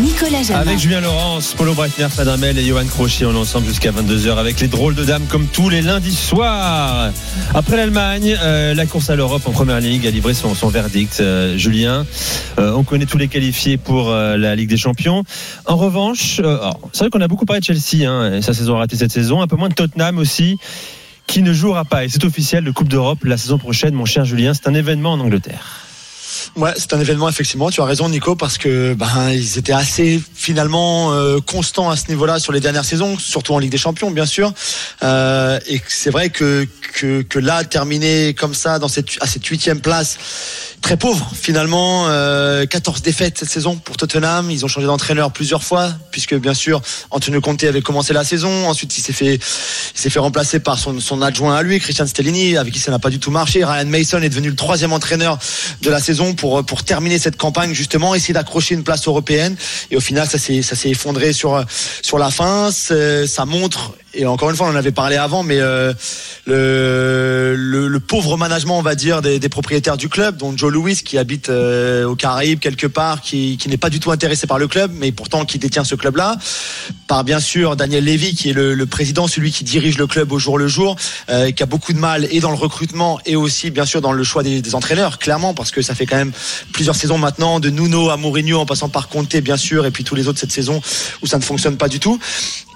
Nicolas Jamin. Avec Julien Laurence, Paulo Breitner, Fadamel et Johan Crochet, on est ensemble jusqu'à 22h avec les drôles de dames comme tous les lundis soirs. Après l'Allemagne, euh, la course à l'Europe en première ligue a livré son, verdict. Euh, Julien, euh, on connaît tous les qualifiés pour la Ligue des Champions. En revanche, c'est vrai qu'on a beaucoup parlé de Chelsea, hein, et sa saison ratée cette saison, un peu moins de Tottenham aussi, qui ne jouera pas. Et c'est officiel, le Coupe d'Europe la saison prochaine, mon cher Julien, c'est un événement en Angleterre. Ouais, c'est un événement effectivement. Tu as raison, Nico, parce que ben ils étaient assez finalement euh, constants à ce niveau-là sur les dernières saisons, surtout en Ligue des Champions, bien sûr. Euh, et c'est vrai que, que que là terminer comme ça dans cette à cette huitième place, très pauvre finalement. Euh, 14 défaites cette saison pour Tottenham. Ils ont changé d'entraîneur plusieurs fois, puisque bien sûr Antonio Conte avait commencé la saison. Ensuite, il s'est fait il s'est fait remplacer par son, son adjoint à lui, Christian Stellini, avec qui ça n'a pas du tout marché. Ryan Mason est devenu le troisième entraîneur de la saison pour pour terminer cette campagne justement, essayer d'accrocher une place européenne. Et au final, ça s'est ça s'est effondré sur sur la fin. Ça montre et encore une fois, on en avait parlé avant, mais euh, le, le, le pauvre management, on va dire, des, des propriétaires du club, dont Joe Louis, qui habite euh, aux Caraïbes quelque part, qui, qui n'est pas du tout intéressé par le club, mais pourtant qui détient ce club-là, par bien sûr Daniel Levy, qui est le, le président, celui qui dirige le club au jour le jour, euh, qui a beaucoup de mal et dans le recrutement et aussi bien sûr dans le choix des, des entraîneurs, clairement, parce que ça fait quand même plusieurs saisons maintenant, de Nuno à Mourinho, en passant par Conte, bien sûr, et puis tous les autres cette saison où ça ne fonctionne pas du tout.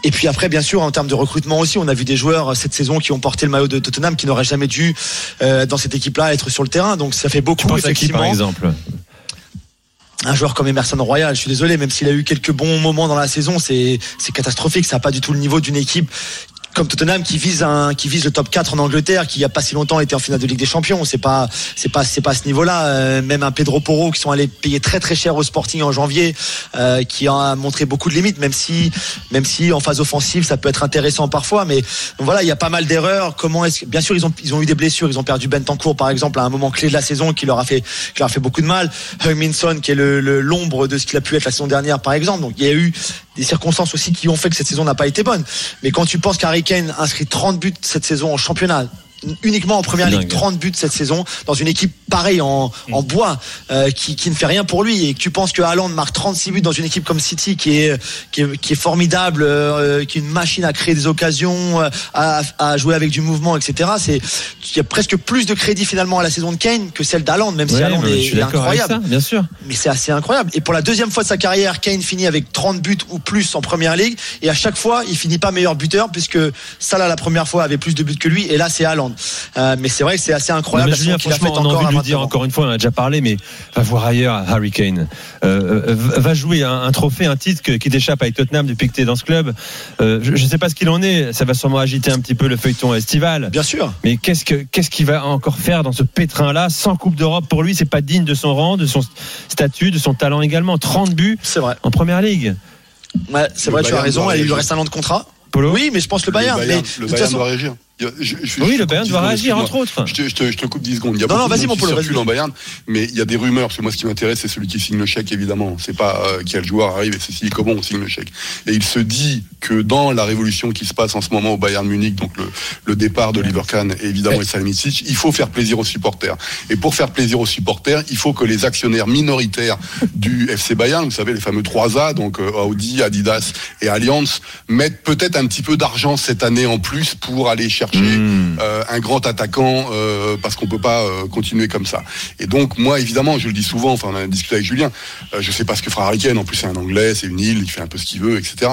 Et puis après, bien sûr, en termes de recrutement aussi, on a vu des joueurs euh, cette saison qui ont porté le maillot de Tottenham qui n'auraient jamais dû euh, dans cette équipe-là être sur le terrain. Donc ça fait beaucoup Tu penses à qui par effectivement. exemple Un joueur comme Emerson Royal, je suis désolé, même s'il a eu quelques bons moments dans la saison, c'est c'est catastrophique. Ça n'a pas du tout le niveau d'une équipe comme Tottenham qui vise un qui vise le top 4 en Angleterre qui il y a pas si longtemps était en finale de Ligue des Champions. C'est pas c'est pas c'est pas à ce niveau-là. Euh, même un Pedro Porro qui sont allés payer très très cher au Sporting en janvier euh, qui a montré beaucoup de limites même si même si en phase offensive ça peut être intéressant parfois. Mais voilà il y a pas mal d'erreurs. Comment est-ce bien sûr ils ont ils ont eu des blessures. Ils ont perdu Bentancourt par exemple à un moment clé de la saison qui leur a fait qui leur a fait beaucoup de mal. Heung-Min qui est le- l'ombre de ce qu'il a pu être la saison dernière par exemple. Donc il y a eu des circonstances aussi qui ont fait que cette saison n'a pas été bonne. Mais quand tu penses qu'Harry Kane inscrit 30 buts cette saison en championnat, uniquement en première ligue, dingue. 30 buts cette saison dans une équipe pareille en, en bois euh, qui, qui ne fait rien pour lui et que tu penses que Haaland marque 36 buts dans une équipe comme City qui est qui est, qui est formidable, euh, qui est une machine à créer des occasions, euh, à, à jouer avec du mouvement, etc. C'est il y a presque plus de crédit finalement à la saison de Kane que celle d'Haaland, même si Haaland est, incroyable ça, bien sûr. mais c'est assez incroyable. Et pour la deuxième fois de sa carrière, Kane finit avec 30 buts ou plus en première ligue. Et à chaque fois, il finit pas meilleur buteur puisque Salah la première fois avait plus de buts que lui. Et là, c'est Haaland. Euh, mais c'est vrai que c'est assez Non, incroyable mais Julien, a franchement, faite on a envie à de lui dire 29 ans. encore une fois, on en a déjà parlé, mais va voir ailleurs Harry Kane. Euh, euh, va jouer un, un trophée, un titre que- qui t'échappe avec Tottenham depuis que tu es dans ce club. Euh, je ne sais pas ce qu'il en est, ça va sûrement agiter un petit peu le feuilleton estival. Bien sûr. Mais qu'est-ce que qu'est-ce qu'il va encore faire dans ce pétrin-là? Sans Coupe d'Europe pour lui C'est pas digne de son rang, de son statut, de son talent également. 30 buts C'est vrai. en Première Ligue. Ouais, c'est Le vrai, tu as raison. Il lui reste un an de contrat. Polo Oui, mais je pense le Bayern. le Bayern, mais le de toute Bayern façon, doit réagir. A- je- je- Oui, je le Bayern doit 10 réagir, entre autres. Je te, je te- je te coupe 10 secondes. Il y a Non, non, vas-y, mon qui vas-y. en Bayern, mais il y a des rumeurs. Parce que moi, ce qui m'intéresse, c'est celui qui signe le chèque, évidemment. C'est pas euh, quel joueur arrive et c'est si comment on signe le chèque. Et il se dit que dans la révolution qui se passe en ce moment au Bayern Munich, donc le, le départ de Liver Kahn et évidemment et Salihamidzic, il faut faire plaisir aux supporters. Et pour faire plaisir aux supporters, il faut que les actionnaires minoritaires du FC Bayern, vous savez les fameux 3A, donc euh, Audi, Adidas et Allianz, mettent peut-être un petit peu d'argent cette année en plus pour aller chercher Mmh. euh, un grand attaquant euh, parce qu'on peut pas euh, continuer comme ça. Et donc moi évidemment, je le dis souvent, enfin on a discuté avec Julien, je sais pas ce que fera Harry Kane, en plus c'est un anglais, c'est une île, il fait un peu ce qu'il veut, etc.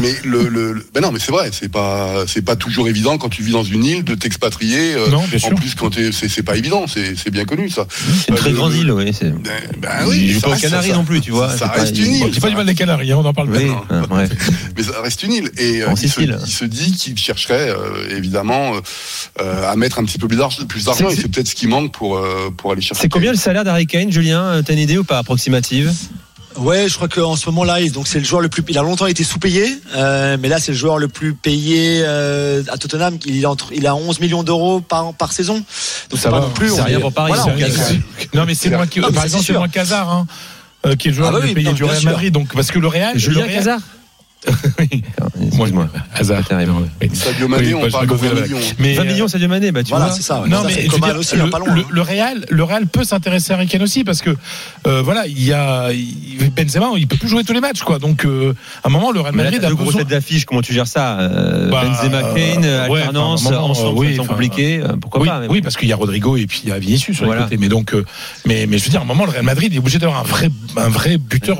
Mais le, le, le- ben non mais c'est vrai, c'est pas c'est pas toujours évident quand tu vis dans une île de t'expatrier. Non, bien en sûr. plus quand t'es- c'est c'est pas évident, c'est c'est bien connu ça. C'est une très grande le- île, oui. Ben, ben Il oui, ça pas aux Canaries non plus, tu vois. Ça reste une île. C'est pas du mal des Canaries, hein, on en parle Oui, mais ça reste une île. Et En il, se, dit qu'il chercherait évidemment euh, euh, à mettre un petit peu plus d'argent, plus et c'est peut-être ce qui manque pour euh, pour aller chercher. C'est combien le salaire d'Harry Kane, Julien T'as une idée ou pas approximative? Ouais, je crois qu'en ce moment-là, il- donc c'est le joueur le plus. Il a longtemps été sous-payé, euh, mais là c'est le joueur le plus payé euh, à Tottenham. Il est entre, il a 11 millions d'euros par par saison. Donc c'est va, non plus. c'est rien pour Paris, Voilà, Non, mais c'est Non, mais par c'est exemple, c'est moins Casar, hein, euh, qui est le joueur Ah bah le oui, payé non, du Real. Madrid. Donc, parce que le Real, Julien Cazard? Oui. Moi, Excuse-moi. hasard. Sadio Mané, Oui, on parle de compris 20 la millions. Mais 20 euh, millions, ça Mané, bah tu Voilà, vois. c'est ça. Non mais aussi, le, pas loin. le- hein. le Real, le Real peut s'intéresser à Kane aussi parce que euh, voilà, il y a il- Benzema, il peut plus jouer tous les matchs quoi. Donc euh, à un moment le Real Madrid a deux grosses besoin. têtes d'affiche, comment tu gères ça euh, Bah, Benzema, Kane, euh, ouais, alternance, ensemble, euh, oui, c'est compliqué, euh, pourquoi oui, pas mais oui, bon. parce qu'il y a Rodrigo et puis il y a Vinicius sur Voilà. les côtés. Mais donc, mais, mais je veux dire, à un moment, le Real Madrid est obligé d'avoir un vrai, un vrai buteur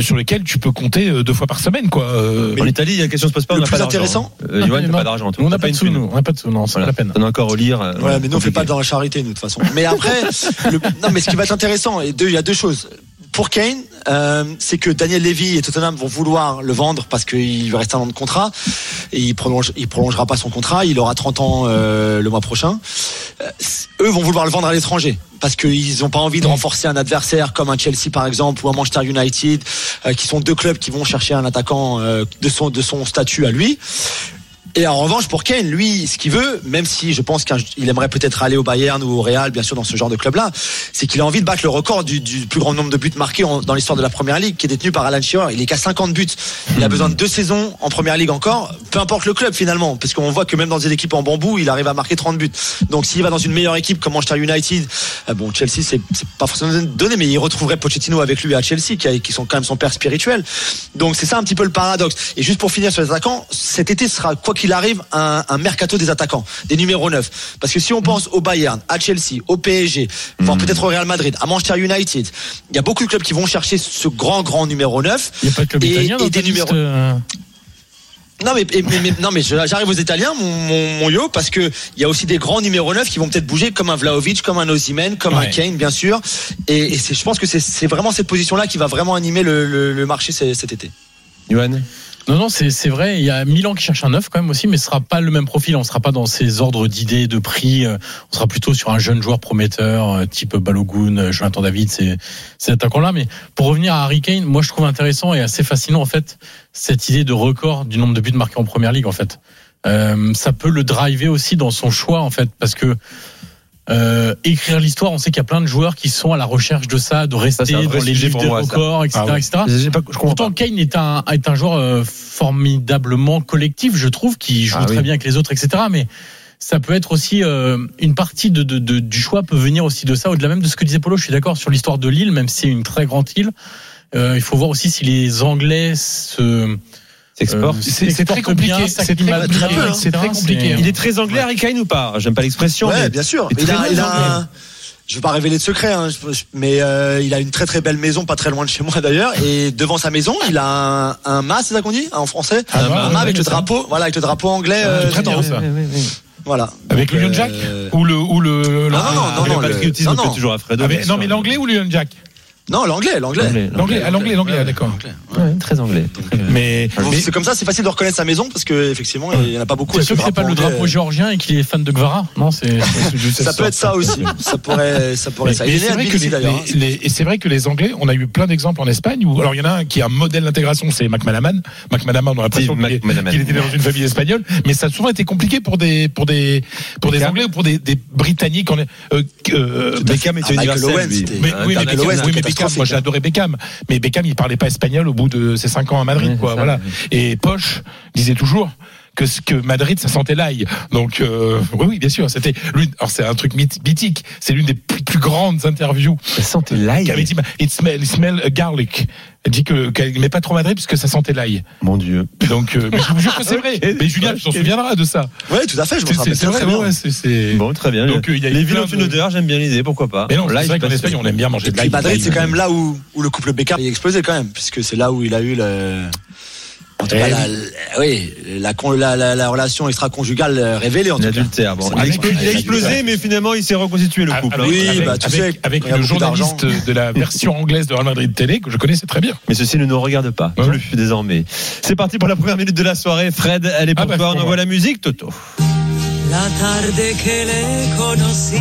sur lequel tu peux compter deux fois par semaine, quoi. Euh, En Italie, la question se pose pas, Le on n'a plus pas d'argent. intéressant- Euh, t'as Non. pas d'argent. on n'a pas de une sous, nous. On n'a pas de sous, non, c'est Voilà. la peine. T'en as encore au lire. euh, Ouais, mais nous on fait pas dans la charité, nous de toute façon. Mais après, le- non, mais ce qui va être intéressant, et deux, il y a deux choses. Pour Kane, euh, c'est que Daniel Levy et Tottenham vont vouloir le vendre parce qu'il lui reste un an de contrat il prolonge, il prolongera pas son contrat. Il aura 30 ans euh, le mois prochain. Euh, eux vont vouloir le vendre à l'étranger parce qu'ils n'ont pas envie de renforcer un adversaire comme un Chelsea par exemple ou un Manchester United, euh, qui sont deux clubs qui vont chercher un attaquant euh, de son de son statut à lui. Et en revanche, pour Kane, lui, ce qu'il veut, même si je pense qu'il aimerait peut-être aller au Bayern ou au Real, bien sûr, dans ce genre de club-là, c'est qu'il a envie de battre le record du, du plus grand nombre de buts marqués en- dans l'histoire de la Première Ligue, qui est détenu par Alan Shearer. Il est qu'à 50 buts. Il a besoin de deux saisons en Première Ligue encore, peu importe le club finalement, parce qu'on voit que même dans des équipes en bambou, il arrive à marquer 30 buts. Donc s'il va dans une meilleure équipe comme Manchester United, euh, bon, Chelsea, c'est pas forcément donné, mais il retrouverait Pochettino avec lui à Chelsea, qui, a- qui sont quand même son père spirituel. Donc c'est ça un petit peu le paradoxe. Et juste pour finir sur les attaquants, cet été sera, quoi qu'il arrive, un, un mercato des attaquants, des numéros 9. Parce que si on pense au Bayern, à Chelsea, au PSG, voire peut-être au Real Madrid, à Manchester United, il y a beaucoup de clubs qui vont chercher ce grand, grand numéro 9. Il n'y a pas de club Et- italien dans et ta des numéros- euh, Non mais, et- mais- mais- non mais j'arrive aux Italiens mon, mon, mon yo parce que il y a aussi des grands numéros 9 qui vont peut-être bouger comme un Vlaovic, comme un Osimhen, comme un. Kane bien sûr et, et c'est, je pense que c'est, c'est vraiment cette position là qui va vraiment animer le, le, le marché cet été. Johan Non, non, c'est vrai. Il y a Milan qui cherche un neuf quand même aussi, mais ce sera pas le même profil. On sera pas dans ces ordres d'idées, de prix. Euh, On sera plutôt sur un jeune joueur prometteur, euh, type Balogun, euh, Jonathan David, c'est cet attaquant-là. Mais pour revenir à Harry Kane, moi je trouve intéressant et assez fascinant en fait cette idée de record du nombre de buts marqués en première ligue en fait. Euh, ça peut le driver aussi dans son choix en fait, parce que euh, écrire l'histoire, on sait qu'il y a plein de joueurs qui sont à la recherche de ça, de rester vrai dans les livres des ça. records, etc., Ah ouais. etc. Pas- Pourtant. Kane est un, est un joueur euh, formidablement collectif, je trouve, qui joue Ah très oui. bien avec les autres, etc. Mais ça peut être aussi euh, une partie de, de- de- du choix peut venir aussi de ça, au-delà même de ce que disait Polo. Je suis d'accord sur l'histoire de l'île, même si c'est une très grande île. Euh, il faut voir aussi si les Anglais se S'exporte. euh, C'est c'est très compliqué. C'est très très. Il est très anglais, Harry Kane ou pas? J'aime pas l'expression. Ouais, mais- bien sûr. Il très a, il a anglais. un- je veux pas révéler de secret, hein, mais euh, il a une très très belle maison, pas très loin de chez moi d'ailleurs. Et devant sa maison, il a un, un mât, c'est ça qu'on dit en français, Ah, un mât avec le ça. drapeau, voilà, avec le drapeau anglais. Euh, c'est très ça. Voilà. Avec l'Union Jack euh, ou le ou le non, non, Ah, non, le non, non. toujours à Fredo. Ah, Non sûr. mais l'anglais ou l'Union Jack? Non. L'anglais, L'anglais, ah, l'anglais, l'anglais, d'accord. L'anglais, ouais. Ouais, Très anglais. Mais Donc, mais- C'est comme ça, c'est facile de reconnaître sa maison parce que effectivement, il y en a pas beaucoup. C'est sûr ce que c'est pas le drapeau géorgien et qu'il est fan de Gvara Non, c'est. Ça peut être ça aussi. Ça pourrait, ça pourrait et c'est vrai que les Anglais, on a eu plein d'exemples en Espagne où, alors il y en a un qui est un modèle d'intégration, c'est McManaman. McManaman, on a l'impression qu'il était dans une famille espagnole, mais ça a souvent été compliqué pour des, pour des, pour des. Anglais ou pour des, Britanniques. Euh, euh, Beckham était Ah, universel. Mais, oui, mais. Beckham, moi j'ai adoré Beckham, mais Beckham il parlait pas espagnol au bout de ses cinq ans à Madrid, Ouais, quoi. ça, Voilà. ouais. Et Poche disait toujours que ce que Madrid ça sentait l'ail. Donc euh, oui, oui, bien sûr, c'était l'une. Alors c'est un truc myth- mythique. C'est l'une des plus, plus grandes interviews Ça sentait l'ail. qui avait dit It smell, it smell garlic. Elle dit que qu'elle n'aimait pas trop Madrid parce que ça sentait l'ail. Mon Dieu. Donc euh, mais je vous jure que c'est vrai. Mais Julien, tu t'en souviendras de ça. Ouais, tout à fait, je me C'est rappelle c'est très vrai, bien. ouais. Bon, très bien. Donc, euh, il y a les villes ont une de- odeur, j'aime bien l'idée, pourquoi pas Mais non, L'ail, c'est vrai qu'en Espagne on aime bien manger de l'ail. Madrid, c'est quand même là où, où le couple Beckham a explosé quand même, puisque c'est là où il a eu le. En tout Eh cas, oui. la, la- oui, la, con- la, la, la relation extra-conjugale euh, révélée en tout cas. adultère. Bon, il a Avec- explosé, il a avec- explosé, mais finalement, il s'est reconstitué le Avec- couple. Oui, avec, bah, tu avec- sais, avec le journaliste de la version anglaise de Real Madrid Télé que je connaissais très bien. Mais ceci ne nous regarde pas Ouais. plus désormais. C'est parti pour la première minute de la soirée. Fred, elle est pour Ah bah, toi. pour On envoie la musique, Toto. La tarde que le conocí,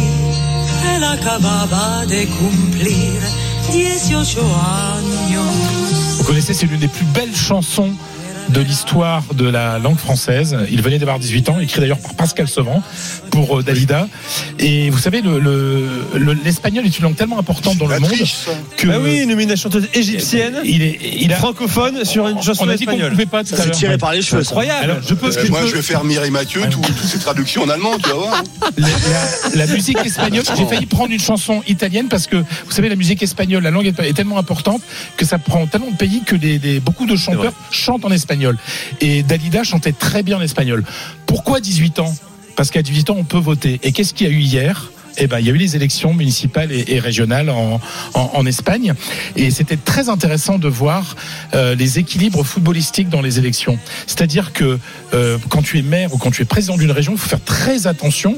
él acababa de cumplir 18 años. Vous connaissez, c'est l'une des plus belles chansons de l'histoire de la langue française. Il venait d'avoir 18 ans, écrit d'ailleurs par Pascal Sevran pour euh, Dalida. Et vous savez, le- le- le- l'espagnol est une langue tellement importante dans le monde triche, que Ah oui, nommé la chanteuse égyptienne, il est, il a, francophone sur une chanson on a dit qu'on espagnole. pouvait pas tout Ça à tiré par les cheveux. Incroyable. Alors, je Euh, que moi, je vais faire Mireille Mathieu, tout- toutes ces traductions en allemand, tu vas voir. la, la- la musique espagnole, j'ai failli prendre une chanson italienne parce que vous savez la musique espagnole, la langue est tellement importante que ça prend tellement de pays que les- beaucoup de chanteurs chantent en espagnol. Et Dalida chantait très bien en espagnol. Pourquoi 18 ans? Parce qu'à 18 ans on peut voter. Et qu'est-ce qu'il y a eu hier? Eh ben, il y a eu les élections municipales et, régionales en, en, en Espagne, et c'était très intéressant de voir euh, les équilibres footballistiques dans les élections. C'est-à-dire que euh, quand tu es maire ou quand tu es président d'une région, il faut faire très attention.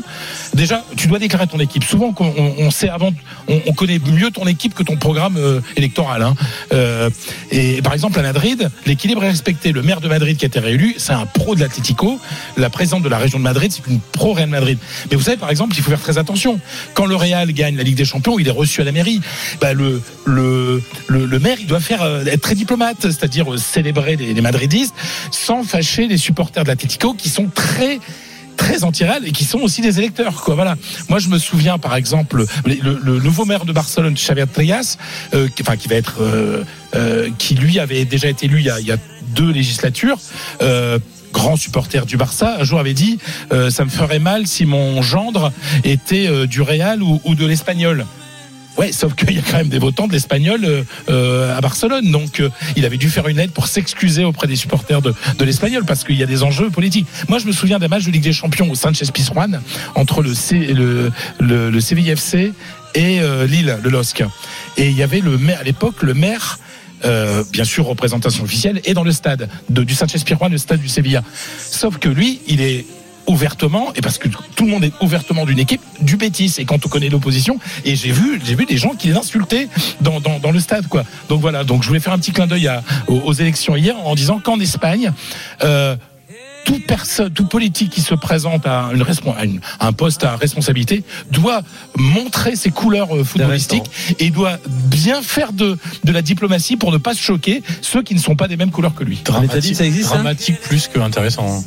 Déjà, tu dois déclarer ton équipe. Souvent, on, on- on sait avant, on, on connaît mieux ton équipe que ton programme euh, électoral. hein. Euh, et par exemple, à Madrid, l'équilibre est respecté. Le maire de Madrid qui a été réélu, c'est un pro de l'Atlético. La présidente de la région de Madrid, c'est une pro Real Madrid. Mais vous savez, par exemple, il faut faire très attention. Quand le Real gagne la Ligue des Champions, il est reçu à la mairie. Bah, le, le, le, maire, il doit faire euh, être très diplomate, c'est-à-dire euh, célébrer les, madridistes sans fâcher les supporters de l'Atlético qui sont très très anti-réal et qui sont aussi des électeurs voilà moi je me souviens par exemple le, nouveau maire de Barcelone Xavier Trias euh, qui- enfin qui va être qui lui avait déjà été élu il y a, deux législatures grand supporter du Barça, un jour avait dit euh, ça me ferait mal si mon gendre était euh, du Real ou, ou de l'Espagnol. Ouais, sauf qu'il y a quand même des votants de l'Espagnol euh, euh, à Barcelone, donc euh, il avait dû faire une aide pour s'excuser auprès des supporters de, de l'Espagnol parce qu'il y a des enjeux politiques. Moi, je me souviens d'un match de Ligue des Champions au Sanchez Pizjuan entre le, C, le, le, CVFC et euh, Lille, le LOSC. Et il y avait le maire à l'époque, le maire. Euh, bien sûr, représentation officielle, et dans le stade de, du Sanchez Pizjuan, le stade du Sevilla. Sauf que lui, il est ouvertement, et parce que tout le monde est ouvertement d'une équipe, du Bétis. Et quand on connaît l'opposition, et j'ai vu, j'ai vu des gens qui les insultaient dans, dans, dans le stade, quoi. Donc voilà. Donc je voulais faire un petit clin d'œil aux, aux élections hier en disant qu'en Espagne, euh, toute personne, tout politique qui se présente à, une respon- à une- à un poste à responsabilité doit montrer ses couleurs euh, footballistiques et doit bien faire de, de la diplomatie pour ne pas se choquer ceux qui ne sont pas des mêmes couleurs que lui. Ça existe, ça dramatique plus que intéressant.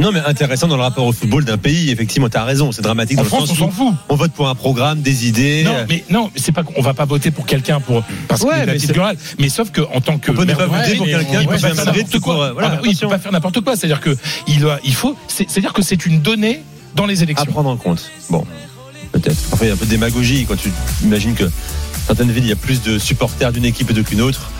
Non, mais intéressant dans le rapport au football d'un pays. Effectivement, t'as raison. C'est dramatique En dans France, le on sens s'en où fout. on vote pour un programme, des idées. Non, mais non, c'est pas qu'on va pas voter pour quelqu'un pour parce Ouais, la mais rurale. Mais sauf que en tant que On peut ne pas voter pour quelqu'un qui peut faire n'importe quoi. pour, euh, voilà, Ah bah oui, il peut pas faire n'importe quoi. C'est-à-dire que il doit, il faut, c'est- c'est-à-dire que c'est une donnée dans les à élections. prendre en compte. Bon, peut-être. Enfin, il y a un peu de démagogie quand tu imagines que certaines villes, il y a plus de supporters d'une équipe que d'une autre.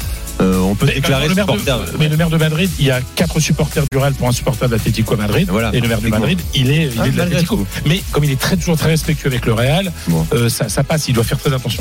Euh, on peut Mais, déclarer le de, mais le maire de Madrid, il y a quatre supporters du Real pour un supporter de l'Atlético Madrid. Voilà, et le maire de. Madrid, il est, il Ah, est de malgré l'Atlético. Mais comme il est très, toujours très respectueux avec le Real, Bon. euh, ça, ça passe. Il doit faire très attention.